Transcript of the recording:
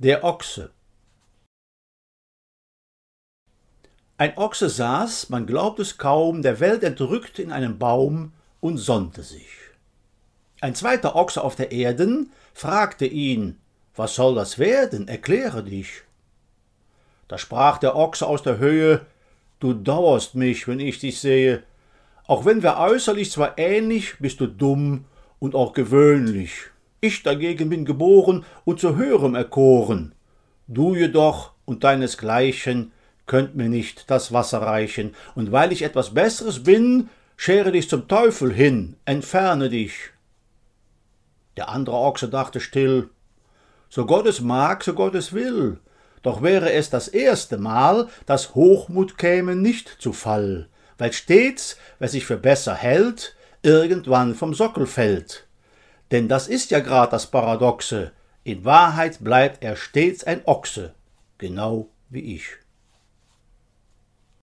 Der Ochse Ein Ochse saß, man glaubt es kaum, der Welt entrückt in einem Baum und sonnte sich. Ein zweiter Ochse auf der Erden fragte ihn, was soll das werden, erkläre dich. Da sprach der Ochse aus der Höhe, du dauerst mich, wenn ich dich sehe, auch wenn wir äußerlich zwar ähnlich, bist du dumm und auch gewöhnlich. Ich dagegen bin geboren und zu höherem erkoren. Du jedoch und deinesgleichen könnt mir nicht das Wasser reichen, und weil ich etwas Besseres bin, schere dich zum Teufel hin, entferne dich. Der andere Ochse dachte still, so Gott es mag, so Gott es will, doch wäre es das erste Mal, dass Hochmut käme nicht zu Fall, weil stets, wer sich für besser hält, irgendwann vom Sockel fällt. Denn das ist ja grad das Paradoxe. In Wahrheit bleibt er stets ein Ochse, genau wie ich.